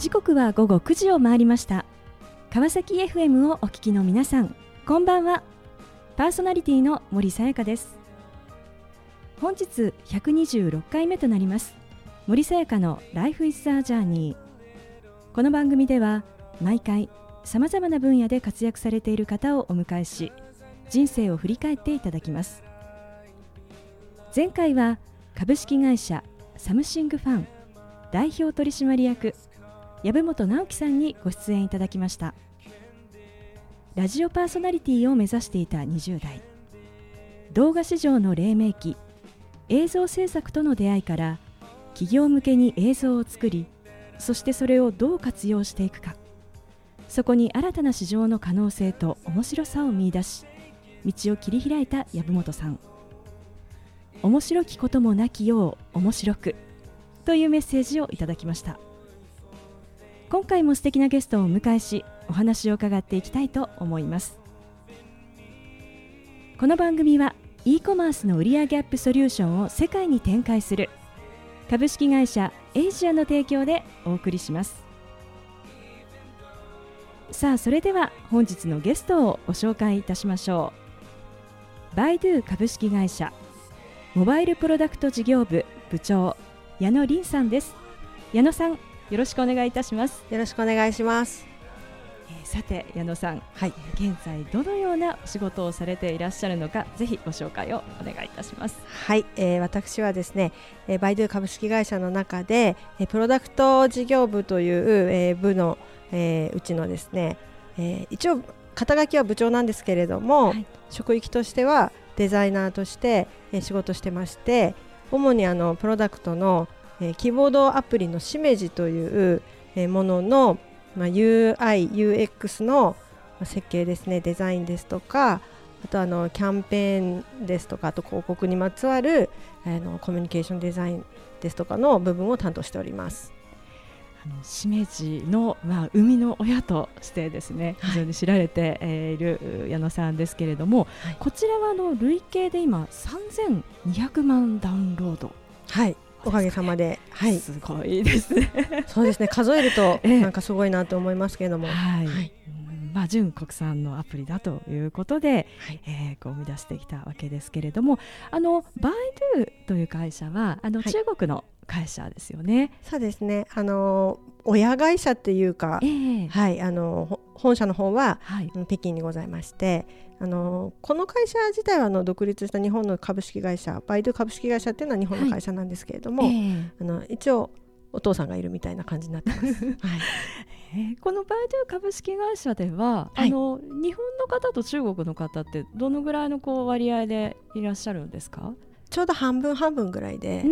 時刻は午後9時を回りました。川崎 FM をお聞きの皆さんこんばんは。パーソナリティの森さやかです。本日126回目となります。森さやかの Life is a Journey この番組では毎回さまざまな分野で活躍されている方をお迎えし人生を振り返っていただきます。前回は株式会社サムシングファン代表取締役籔本直樹さんにご出演いただきました。ラジオパーソナリティを目指していた20代。動画市場の黎明期。映像制作との出会いから企業向けに映像を作りそしてそれをどう活用していくか。そこに新たな市場の可能性と面白さを見いだし道を切り開いた籔本さん。面白きこともなきよう面白くというメッセージをいただきました。今回も素敵なゲストをお迎えしお話を伺っていきたいと思います。この番組は e コマースの売上アップソリューションを世界に展開する株式会社エイジアの提供でお送りします。さあそれでは本日のゲストをご紹介いたしましょう。バイドゥ株式会社モバイルプロダクト事業部部長矢野凛さんです。矢野さんよろしくお願いいたします。よろしくお願いします。えーさて矢野さん、はい、現在どのようなお仕事をされていらっしゃるのかぜひご紹介をお願いいたします。はい、えー、私はですね、えー、バイドゥ株式会社の中で、えー、プロダクト事業部という、えー、部の、えー、うちのですね、えー、一応肩書きは部長なんですけれども、はい、職域としてはデザイナーとして、えー、仕事してまして主にあのプロダクトの、えー、キーボードアプリのしめじという、えー、ものの、まあ、UI、UX の設計ですねデザインですとかあとあのキャンペーンですとかあと広告にまつわるあのコミュニケーションデザインですとかの部分を担当しております。あのしめじの、まあ、生みの親としてですね、非常に知られて、えー、いる矢野さんですけれども、はい、こちらはあの累計で今3200万ダウンロード。はいおかげさまで、はい、すごいですね。そうですね、数えると、なんかすごいなと思いますけれども。はい、はい。まあ、純国産のアプリだということで、はい、えー、こう生み出してきたわけですけれどもあのバイドゥという会社はあの、中国の会社ですよね。そうですね。あの親会社っていうか、えー、はい、あの本社の方は、はい、北京にございましてあのこの会社自体はあの独立した日本の株式会社バイドゥ株式会社っていうのは日本の会社なんですけれども、はいえ。ー、あの一応お父さんがいるみたいな感じになってます。はい。えー、このバイドゥ株式会社では、はい、あの日本の方と中国の方ってどのぐらいのこう割合でいらっしゃるんですか？ちょうど半分半分ぐらいで、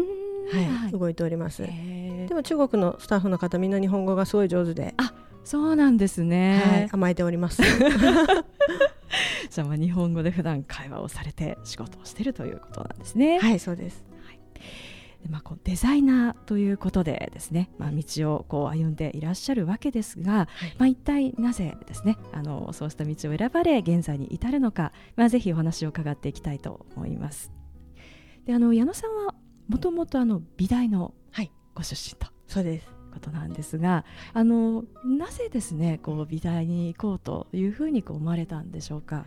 はい、動いております。でも中国のスタッフの方みんな日本語がすごい上手で。あそうなんですね、はい、甘えております。じゃあまあ日本語で普段会話をされて仕事をしているということなんですね。はいそうです。はいまあ、こうデザイナーということでですね、まあ、道をこう歩んでいらっしゃるわけですが、はいまあ、一体なぜですねあのそうした道を選ばれ現在に至るのか、まあ、ぜひお話を伺っていきたいと思います。であの矢野さんはもともとあの美大のご出身と、はい、そうですことなんですが、あのなぜですねこう美大に行こうというふうにこう思われたんでしょうか？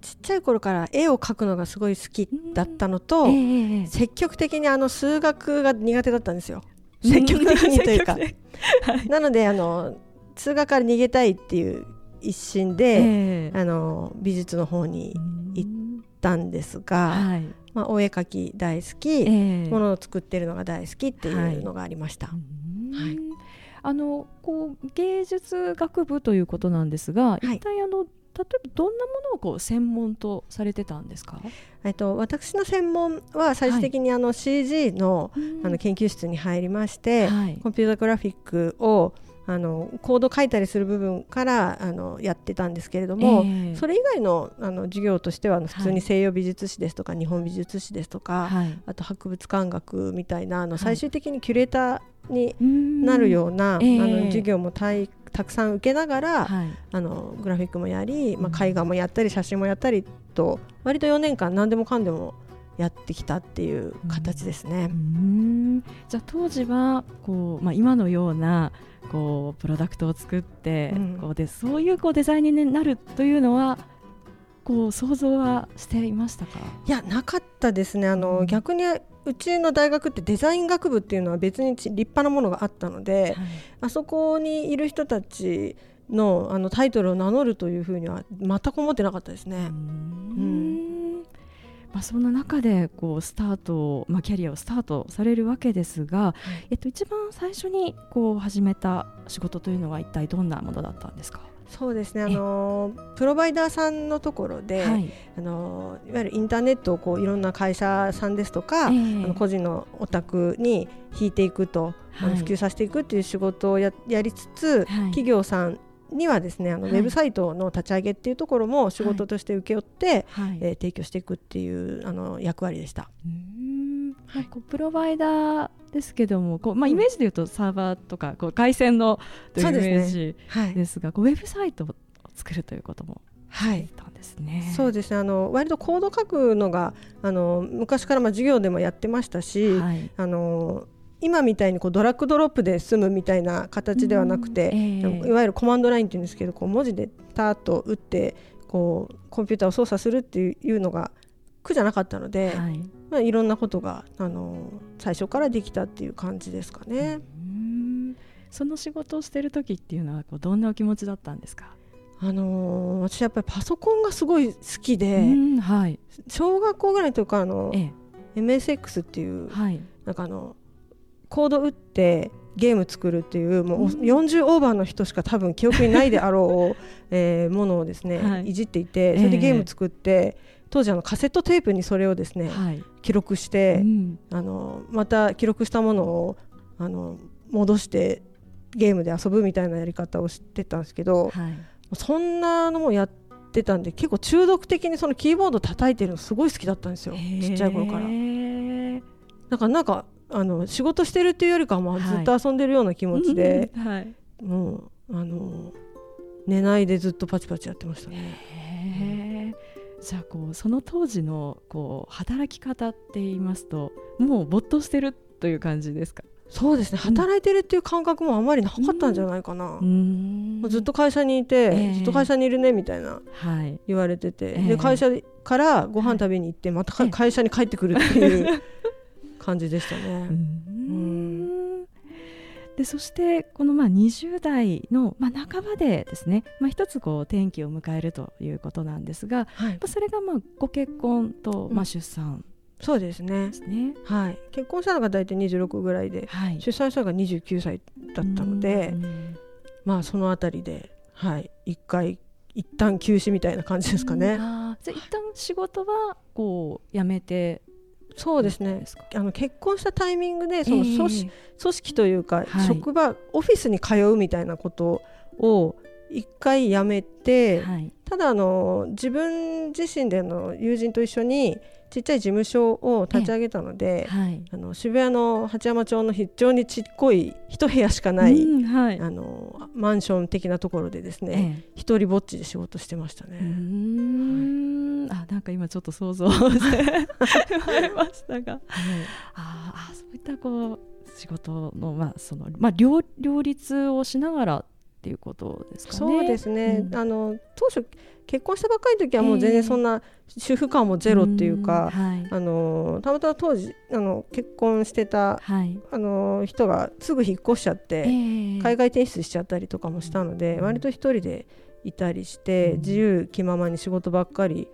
ちっちゃい頃から絵を描くのがすごい好きだったのと、えー、積極的にあの数学が苦手だったんですよ。積極的にというか。なのであの数学から逃げたいっていう一心で、えー、あの美術の方に行ったんですが、はい、まあ、お絵描き大好き、えー、ものを作ってるのが大好きっていうのがありました。はいはい、あのこう芸術学部ということなんですが、一体あの例えばどんなものをこう専門とされてたんですか、えっと、私の専門は最終的にあの CG の,、あの研究室に入りまして、はい、コンピュータグラフィックをあのコード書いたりする部分からあのやってたんですけれども、えー、それ以外のあの授業としては普通に西洋美術史ですとか、はい、日本美術史ですとか、はい、あと博物館学みたいなあの最終的にキュレーターになるような、はい、あの授業もたいたくさん受けながら、あのグラフィックもやり、まあ、絵画もやったり写真もやったりと割と4年間何でもかんでもやってきたっていう形ですね。うん。じゃあ当時はこう、まあ、今のようなこうプロダクトを作って、うん、こうでそういうこうデザインになるというのはこう想像はしていましたか？いやなかったですね。あの、うん、逆にうちの大学ってデザイン学部っていうのは別に立派なものがあったので、はい、あそこにいる人たちのあのタイトルを名乗るというふうには全く思ってなかったですね。うん。まあ、そんな中でこうスタート、まあ、キャリアをスタートされるわけですが、はい、えっと、一番最初にこう始めた仕事というのは一体どんなものだったんですか？そうですね。あのプロバイダーさんのところで、はい、あのいわゆるインターネットをこういろんな会社さんですとか、えー、あの個人のお宅に引いていくと、はい、あの普及させていくっていう仕事をややりつつ、はい、企業さんにはですねあの、ウェブサイトの立ち上げっていうところも仕事として請け負って、はい、えー、提供していくっていうあの役割でした。はい、こうプロバイダーですけどもこう、まあ、イメージでいうとサーバーとかこう回線のというイメージですが、ね。はい、こうウェブサイトを作るということもはい、ね、そうですね。あの割とコード書くのがあの昔からまあ授業でもやってましたし、はい、あの今みたいにこうドラッグドロップで済むみたいな形ではなくて、えー、いわゆるコマンドラインっていうんですけどこう文字でターッと打ってこうコンピューターを操作するっていうのが苦じゃなかったので、はい、まあ、いろんなことがあの最初からできたっていう感じですかね。その仕事をしてる時っていうのはこうどんなお気持ちだったんですか？あのー、私やっぱりパソコンがすごい好きで、はい、小学校ぐらいとかあの、ええ、MSX っていう、はい、なんかあのコード打ってゲーム作るっていうもう40オーバーの人しか多分記憶にないであろう、えー、ものをですね、はい、いじっていてそれでゲーム作って、えー、当時あのカセットテープにそれをですね、はい、記録して、うん、あのまた記録したものをあの戻してゲームで遊ぶみたいなやり方をしてたんですけど、はい、そんなのもやってたんで結構中毒的にそのキーボード叩いてるのすごい好きだったんですよちっちゃい頃から。だからなんかあの仕事してるっていうよりかはまあずっと遊んでるような気持ちで、はい、もうあの寝ないでずっとパチパチやってましたね。じゃあこうその当時のこう働き方って言いますともう没頭してるという感じですか？そうですね。働いてるっていう感覚もあまりなかったんじゃないかな、うん、ずっと会社にいて、えー、ずっと会社にいるねみたいな言われてて、はい、で会社からご飯食べに行ってまた会社に帰ってくるっていう感じでしたね。でそしてこのまあ20代のまあ半ばでですね、まあ、一つこう転機を迎えるということなんですが、はい、まあそれがまあご結婚とまあ出産、うん、そうですね。はい、結婚したのが大体26ぐらいで、はい、出産したのが29歳だったのでまあそのあたりで、はい、一回一旦休止みたいな感じですかね。あじゃ一旦仕事はこう辞めてそうですね。あの結婚したタイミングでその組織,、組織というか、職場オフィスに通うみたいなことを一回やめて、はい、ただあの自分自身での友人と一緒にちっちゃい事務所を立ち上げたので、はい、あの渋谷の八山町の非常にちっこい一部屋しかない、うんはい、あのマンション的なところでですね、ええ、一人ぼっちで仕事してましたね。あなんか今ちょっと想像してましたが、はい、ああそういったこう仕事のまあそのまあ両両立をしながらっていうことですかね。そうですね、うん、あの当初結婚したばっかりの時はもう全然そんな主婦感もゼロっていうか、えーはい、あのたまたま当時あの結婚してた、はい、あの人がすぐ引っ越しちゃって、えー、海外転出しちゃったりとかもしたので、うん、割と一人でいたりして、うん、自由気ままに仕事ばっかり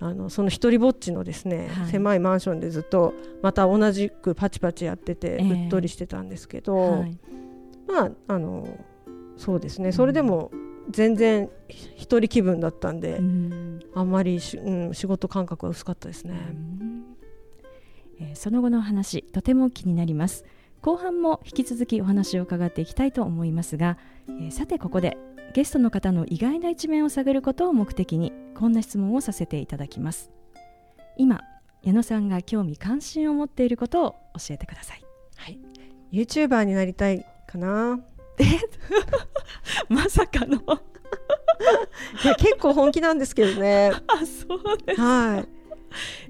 あのその一人ぼっちのですね、はい、狭いマンションでずっとまた同じくパチパチやってて、うっとりしてたんですけど、まああのそうですね。それでも全然一人気分だったんで、うん、あんまりし、うん、仕事感覚は薄かったですね、えー、その後の話とても気になります。後半も引き続きお話を伺っていきたいと思いますが、えー、さてここでゲストの方の意外な一面を探ることを目的にこんな質問をさせていただきます。今矢野さんが興味関心を持っていることを教えてください。はい。YouTuber になりたいかなえ まさかの。いや結構本気なんですけどね。あそうですはい。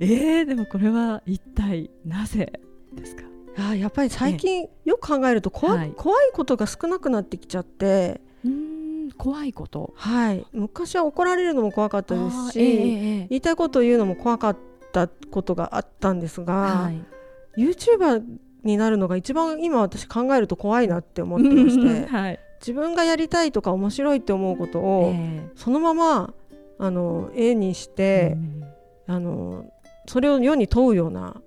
えー、でもこれは一体なぜですか？あやっぱり最近よく考えると怖,、はい。怖いことが少なくなってきちゃって、うん怖いこと。はい、昔は怒られるのも怖かったですし、ええええ言いたいことを言うのも怖かったことがあったんですが、はい、YouTuber になるのが一番今私考えると怖いなって思ってまして はい、自分がやりたいとか面白いって思うことをえそのままあの絵にしえて、あのそれを世に問うような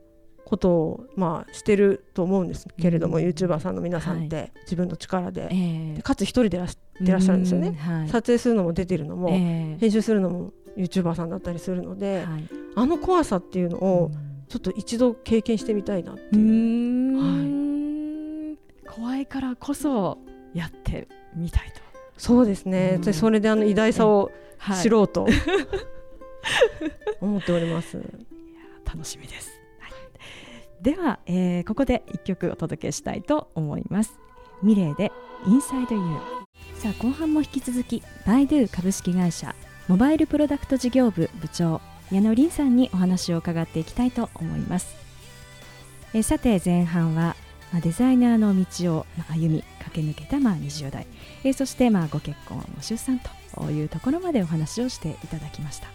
ことを、まあ、してると思うんですけれども、うん。YouTuber さんの皆さんって、自分の力で,、ええ。でかつ一人でいらっしてらっしゃるんですよね。うはい、撮影するのも出てるのも、ええ。編集するのも YouTuber さんだったりするので、はい、あの怖さっていうのをちょっと一度経験してみたいなってう。いう。ん、怖いからこそやってみたいと、そうですね、うそれであの偉大さをはい、知ろうと 思っております。楽しみです、はい、では、えーここで一曲お届けしたいと思います。ミレーでインサイドユー。さあ後半も引き続きバイドゥ株式会社モバイルプロダクト事業部部長矢野凛さんにお話を伺っていきたいと思います。えーさて前半はまあデザイナーの道をまあ歩み駆け抜けたまあ20代。えーそしてまあご結婚ご出産というところまでお話をしていただきました。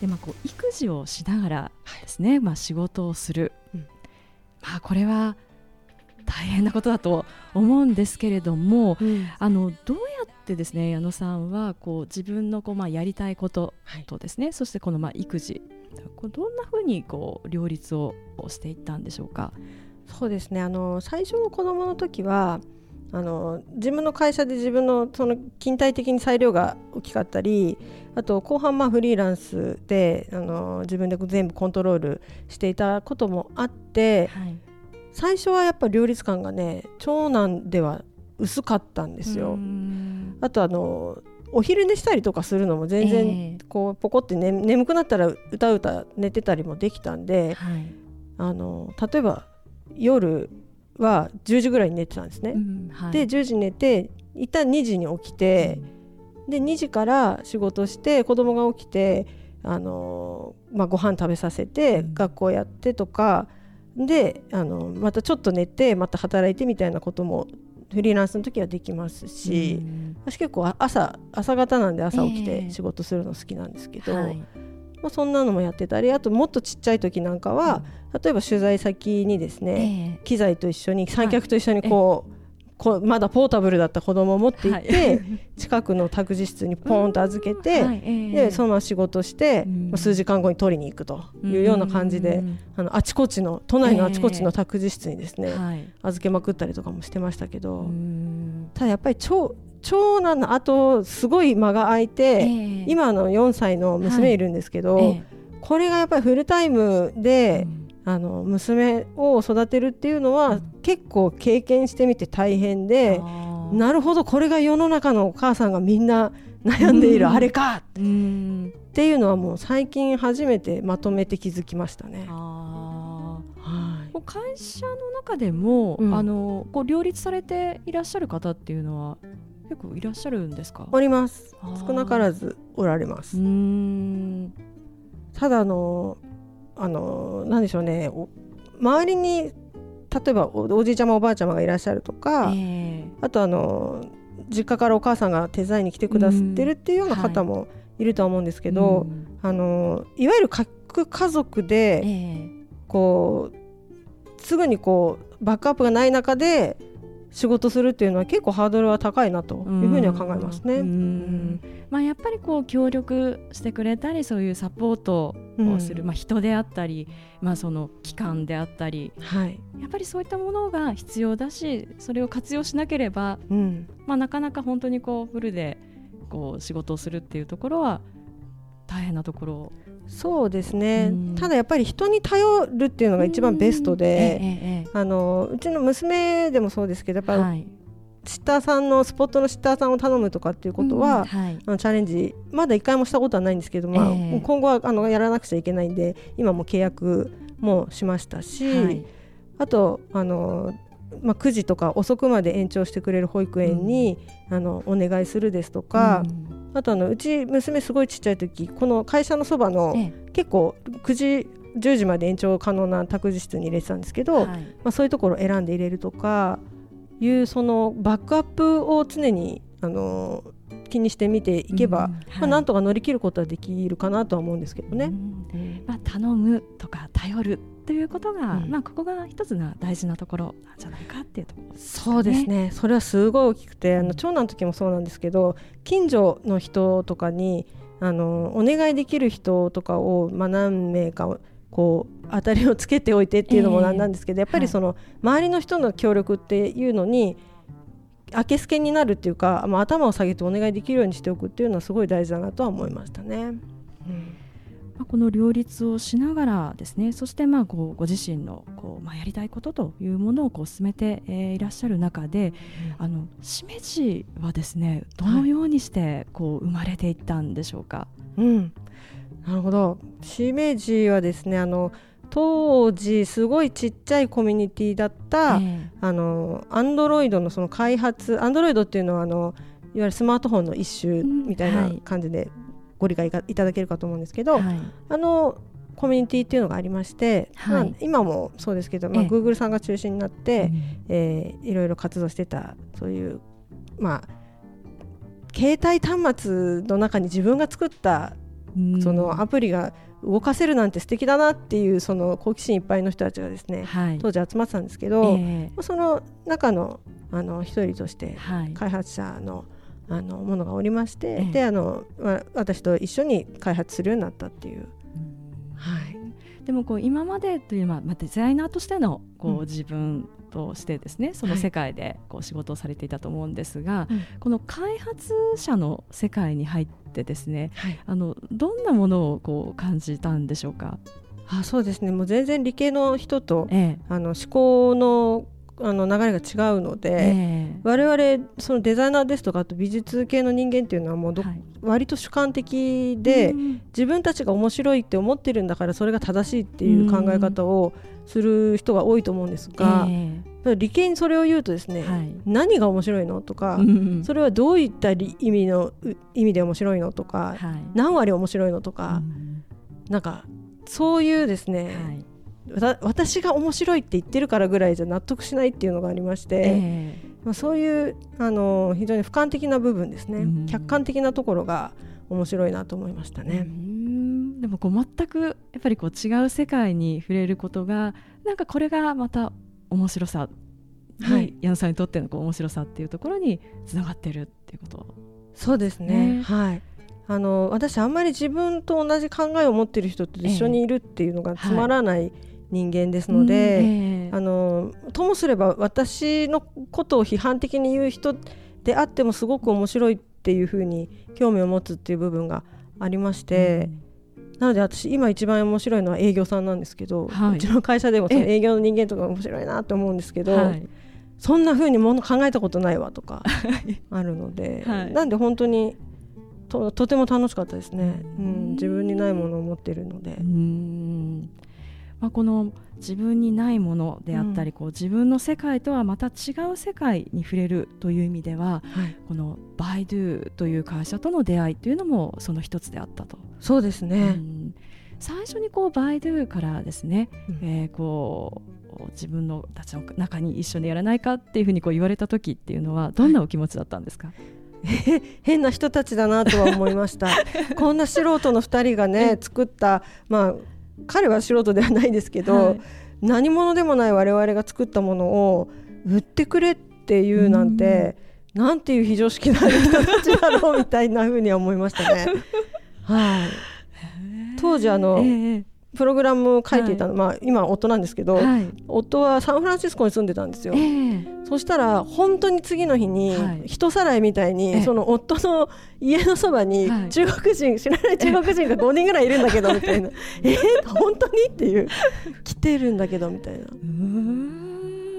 でまあこう育児をしながらですね、まあ仕事をする、うん。まあこれは大変なことだと思うんですけれどもあのどうやってですね矢野さんはこう自分のこうまあやりたいことはいとですね、そしてこのまあ育児。こうどんなふうにこう両立をしていったんでしょうか？そうですね。あの最初の子供の時はあの自分の会社で自分のその勤怠的に裁量が大きかったりあと後半まあフリーランスであの自分で全部コントロールしていたこともあってはい、最初はやっぱり両立感がね長男では薄かったんですよ。あとあのお昼寝したりとかするのも全然えこうポコって、ね、眠くなったら歌うた寝てたりもできたんえではい。あの例えば夜は10時ぐらいに寝てたんですね。うんはい。で10時に寝て一旦2時に起きて、で2時から仕事して子供が起きてあの、まあ、ご飯食べさせて、うん。学校やってとかであのまたちょっと寝てまた働いてみたいなこともフリーランスの時はできますし、うん。私結構あ朝朝方なんで朝起きえてえ仕事するの好きなんですけど、はい。まあ、そんなのもやってたりあともっとちっちゃい時なんかは、例えば取材先にですね、え機材と一緒に三脚と一緒にこう,、こうまだポータブルだった子供を持って行って、はい。近くの託児室にポーンと預けえて、はい。ええ。でそのまま仕事して、うん。まあ数時間後に取りに行くと。いうような感じで、うん。あのあちこちの都内のあちこちの託児室にですね、はい。預けまくったりとかもしてましたけど、うん。ただやっぱり長長男の後すごい間が空いて、ええ。今の4歳の娘いるんですけど、ええ。これがやっぱりフルタイムで、うんあの娘を育てるっていうのは、うん。結構経験してみて大変で、あー。なるほどこれが世の中のお母さんがみんな悩んでいるうん。あれかうん。っていうのはもう最近初めてまとめて気づきましたね。会社の中でも、うん。あのこう両立されていらっしゃる方っていうのは結構いらっしゃるんですか？おります。少なからずおられます。ただあのあのなんでしょうね。お周りに例えばおおじいちゃまおばあちゃまがいらっしゃるとか、えあとあの実家からお母さんが手伝いに来てくださってるっていうような方もいるとは思うんですえけど、うん。あのいわゆる核家族でええ。こうすぐにこうバックアップがない中で仕事するっていうのは結構ハードルは高いなというふうには考えますね。まあ、やっぱりこう協力してくれたりそういうサポートをする、うん。まあ、人であったり、まあ、その機関であったり。はい。やっぱりそういったものが必要だしそれを活用しなければ、うん。まあ、なかなか本当にこうフルでこう仕事をするっていうところは大変なところそうですね、うん。ただやっぱり人に頼るっていうのが一番ベストうん。で、えええあのうちの娘でもそうですけどやっぱはい。シッターさんのスポットのシッターさんを頼むとかっていうことうんは、はい。あのチャレンジまだ一回もしたことはないんですけど、まあええ。今後はあのやらなくちゃいけないんで今も契約もしましたし、はい。あとあの、まあ、9時とか遅くまで延長してくれる保育園に、あのお願いするですとか、うんあとあのうち娘すごいちっちゃい時この会社のそばのえ結構9時10時まで延長可能な託児室に入れてたんですけど、はい、まあ、そういうところを選んで入れるとかいうそのバックアップを常にあの気にして見ていけば、うんはい、まあ、なんとか乗り切ることはできるかなとは思うんですけどね。うん、まあ、頼むとか頼るということが、うん、まあ、ここが一つの大事なところなんじゃないかっていうところ、ね、そうですね。それはすごい大きくてあの長男の時もそうなんですけど近所の人とかにあのお願いできる人とかを、まあ、何名かこう当たりをつけておいてっていうのもなんなんですけど、えー、やっぱりその、はい、周りの人の協力っていうのに明けすけになるっていうか、まあ、頭を下げてお願いできるようにしておくっていうのはすごい大事だなとは思いましたね。うんまあ、この両立をしながらですねそしてまあこうご自身のこう、まあ、やりたいことというものをこう進めて、えー、いらっしゃる中で、うん、あのしめじはですねどのようにしてこう生まれていったんでしょうか？はい、うん。なるほど。しめじはですねあの当時すごいちっちゃいコミュニティだった、えー、あのアンドロイドのその開発アンドロイドっていうのはあのいわゆるスマートフォンの一種みたいな感じでご理解いただけるかと思うんですけど、はい、あのコミュニティっていうのがありまして、はい、まあ、今もそうですけど、まあ、Google さんが中心になって、ええー、いろいろ活動してたそういうまあ携帯端末の中に自分が作ったそのアプリが動かせるなんて素敵だなっていうその好奇心いっぱいの人たちがですね、はい、当時集まってたんですけど、えー、その中のあの一人として開発者の、あのものがおりまして、えー、であの、まあ、私と一緒に開発するようになったっていう。はい、でもこう今までという、まあ、デザイナーとしてのこう自分としてですね、その世界でこう仕事をされていたと思うんですが、はい、この開発者の世界に入ってですね、はい、あのどんなものをこう感じたんでしょうか？あそうですね。もう全然理系の人と、ええ、あの思考のあの流れが違うので、えー、我々そのデザイナーですとかあと美術系の人間っていうのはもうど、はい、割と主観的で、うん、自分たちが面白いって思ってるんだからそれが正しいっていう考え方をする人が多いと思うんですが、えー、理系にそれを言うとですね、はい、何が面白いのとか、うん、それはどういった意味の意味で面白いのとか、はい、何割面白いのとか、うん、なんかそういうですね、はい私が面白いって言ってるからぐらいじゃ納得しないっていうのがありまして、えー、まあ、そういうあの非常に俯瞰的な部分ですね、うん、客観的なところが面白いなと思いましたね。でもこう全くやっぱりこう違う世界に触れることがなんかこれがまた面白さはい、矢野さんにとってのこう面白さっていうところにつながってるっていうこと。そうですね、ね、はい。あの私あんまり自分と同じ考えを持っている人と一緒にいるっていうのがつまらない、えーはい人間ですので、うんえー、あのともすれば私のことを批判的に言う人であってもすごく面白いっていうふうに興味を持つっていう部分がありまして。うん、なので私今一番面白いのは営業さんなんですけど、はい、うちの会社でもその営業の人間とか面白いなと思うんですけど、はい、そんなふうにもの考えたことないわとかあるので、はい、なんで本当にととても楽しかったですね、うん、自分にないものを持っているので。うんまあ、この自分にないものであったり、うん、こう自分の世界とはまた違う世界に触れるという意味では、はい、このバイドゥという会社との出会いというのもその一つであったと。そうですね、うん、最初にこうバイドゥからですね、うん、えー、こう自分のたちの中に一緒にやらないかっていうふうにこう言われた時っていうのはどんなお気持ちだったんですか、はい。変な人たちだなとは思いました。こんな素人の2人がね作った、まあ、彼は素人ではないですけど、はい、何者でもない我々が作ったものを売ってくれっていうなんて、ん、なんていう非常識な人たちだろうみたいなふうには思いましたね。はい、当時あの、えープログラムを書いていたの、はい、まあ、今夫なんですけど、はい、夫はサンフランシスコに住んでたんですよ、えー、そしたら本当に次の日に、人さらいみたいに、その夫の家のそばに中国人、知らない中国人が5人ぐらいいるんだけど みたいな。えー、本当に？っていう。来てるんだけどみたいな。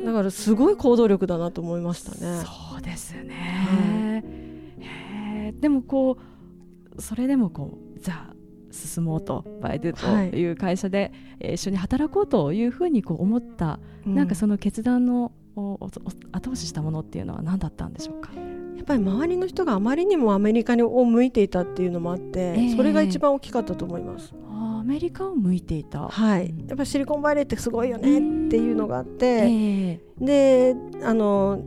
だからすごい行動力だなと思いましたね。そうですね、はい、でもこうそれでもこうじゃあ進もうとバイドゥとい。う会社で、はい、一緒に働こうというふうにこう思った、うん、なんかその決断の後押ししたものっていうのは何だったんでしょうか？やっぱり周りの人があまりにもアメリカにを向いていたっていうのもあって、えー、それが一番大きかったと思います。あメリカを向いていた。はい、やっぱシリコンバレーってすごいよねっていうのがあって、え。であの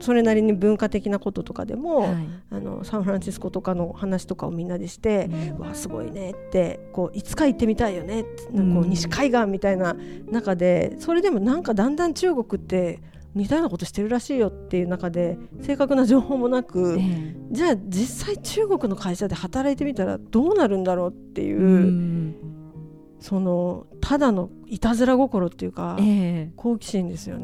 それなりに文化的なこととかでも、はい。あのサンフランシスコとかの話とかをみんなでして、うわすごいねってこういつか行ってみたいよねってうん。こう西海岸みたいな中でそれでもなんかだんだん中国って似たようなことしてるらしいよっていう中で正確な情報もなく、え。じゃあ実際中国の会社で働いてみたらどうなるんだろうっていう、うん。そのただのいたずら心っていうか、ええ。好奇心ですよ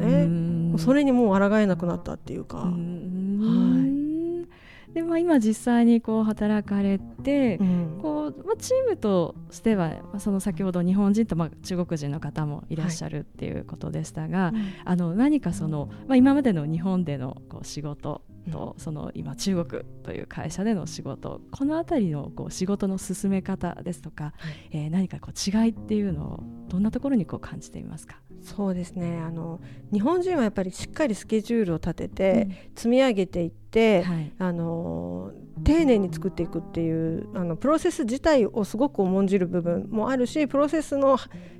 うね。ん。それにもう抗えなくなったっていうか、うん。でまあ今実際にこう働かれて、うん。こうまあ、チームとしてはまあその先ほど日本人とまあ中国人の方もいらっしゃるっていうことでしたが、あの何かその、まあ、今までの日本でのこう仕事と、その今中国という会社での仕事この辺りのこう仕事の進め方ですとか、えー何かこう違いっていうのをどんなところにこう感じていますか、そうですね。あの日本人はやっぱりしっかりスケジュールを立てて、積み上げていって、はい。あの丁寧に作っていくっていうあのプロセス自体をすごく重んじる部分もあるしプロセスの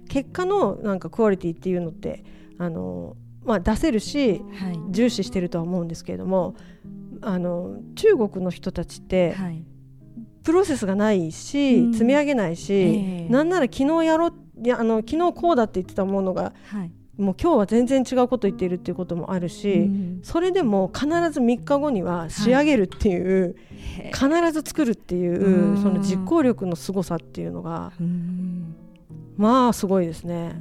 結果のなんかクオリティっていうのってあの、まあ、出せるしはい。重視してるとは思うんですけれどもあの中国の人たちってはい。プロセスがないし、うん。積み上げないし、ええ。なんなら昨日やろういやあの昨日こうだって言ってたものがはい。もう今日は全然違うこと言っているっていうこともあるし、うん。それでも必ず3日後には仕上げるっていう、へ必ず作るっていう、うん。その実行力の凄さっていうのがうん。まあすごいですうね。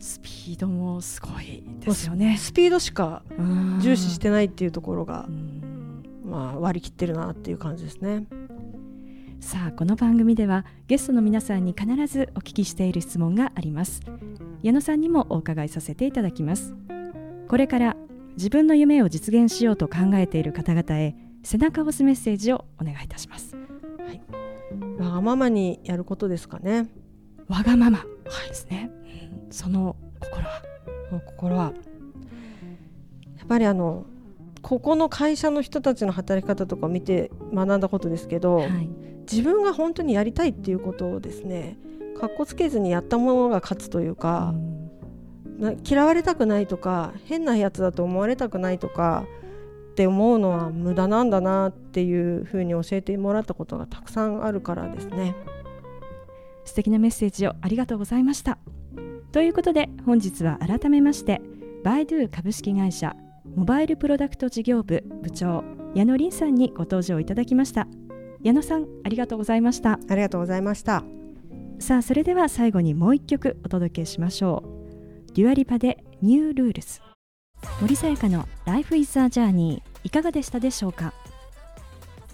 んスピードもすごいですよね。スピードしかうん重視してないっていうところがう、んまあ、割り切ってるなっていう感じですね。さあこの番組ではゲストの皆さんに必ずお聞きしている質問があります矢野さんにもお伺いさせていただきますこれから自分の夢を実現しようと考えている方々へ背中を押すメッセージをお願いいたしますわがままにやることですかね。わがままですね、うんその心は。心は。やっぱりあのここの会社の人たちの働き方とかを見て学んだことですけど、はい。自分が本当にやりたいっていうことをですねかっこつけずにやったものが勝つというか、な嫌われたくないとか変なやつだと思われたくないとかって思うのは無駄なんだなっていうふうに教えてもらったことがたくさんあるからですね。素敵なメッセージをありがとうございました。ということで本日は改めましてバイドゥ株式会社モバイルプロダクト事業部部長矢野りんさんにご登場いただきました。矢野さんありがとうございました。ありがとうございました。さあそれでは最後にもう一曲お届けしましょう。 Dua Lipa で New Rules 森さやかの Life is a Journey いかがでしたでしょうか？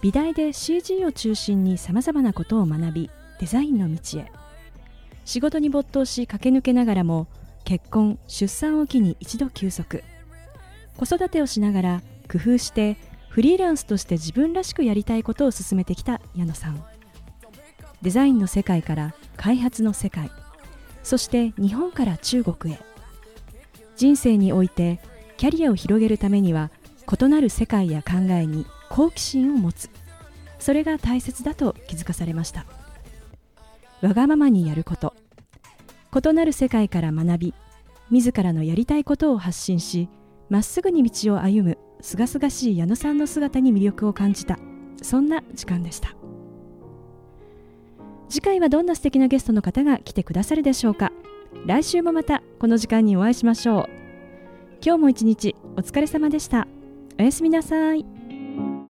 美大で CG を中心にさまざまなことを学びデザインの道へ。仕事に没頭し駆け抜けながらも結婚出産を機に一度休息。子育てをしながら工夫してフリーランスとして自分らしくやりたいことを進めてきた矢野さん。デザインの世界から開発の世界。そして日本から中国へ。人生においてキャリアを広げるためには異なる世界や考えに好奇心を持つ。それが大切だと気づかされました。わがままにやること。異なる世界から学び自らのやりたいことを発信しまっすぐに道を歩むすがすがしい矢野さんの姿に魅力を感じたそんな時間でした。次回はどんな素敵なゲストの方が来てくださるでしょうか。来週もまたこの時間にお会いしましょう。今日も一日お疲れ様でした。おやすみなさい。